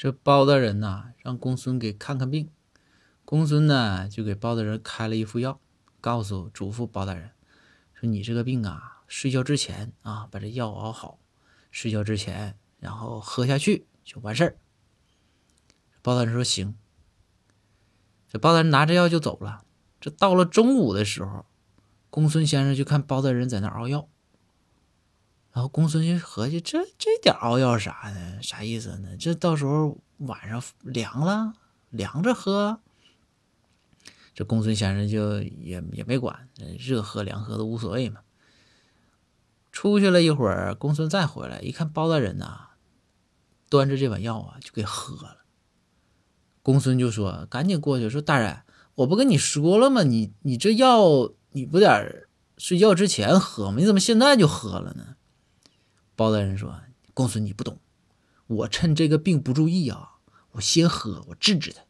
这包大人呐，让公孙给看看病。公孙呢，就给包大人开了一副药，告诉嘱咐包大人说：“你这个病啊，睡觉之前啊，把这药熬好，睡觉之前然后喝下去就完事儿。”包大人说：“行。”这包大人拿着药就走了。这到了中午的时候，公孙先生就看包大人在那熬药。然后公孙就合计，这这点熬药啥的，啥意思呢？这到时候晚上凉了，凉着喝。这公孙先生就也也没管，热喝凉喝都无所谓嘛。出去了一会儿，公孙再回来，一看包大人呐，端着这碗药啊，就给喝了。公孙就说：“赶紧过去说，大人，我不跟你说了吗？你你这药你不得睡觉之前喝吗？你怎么现在就喝了呢？”包大人说：“公孙，你不懂，我趁这个病不注意啊，我先喝，我治治他。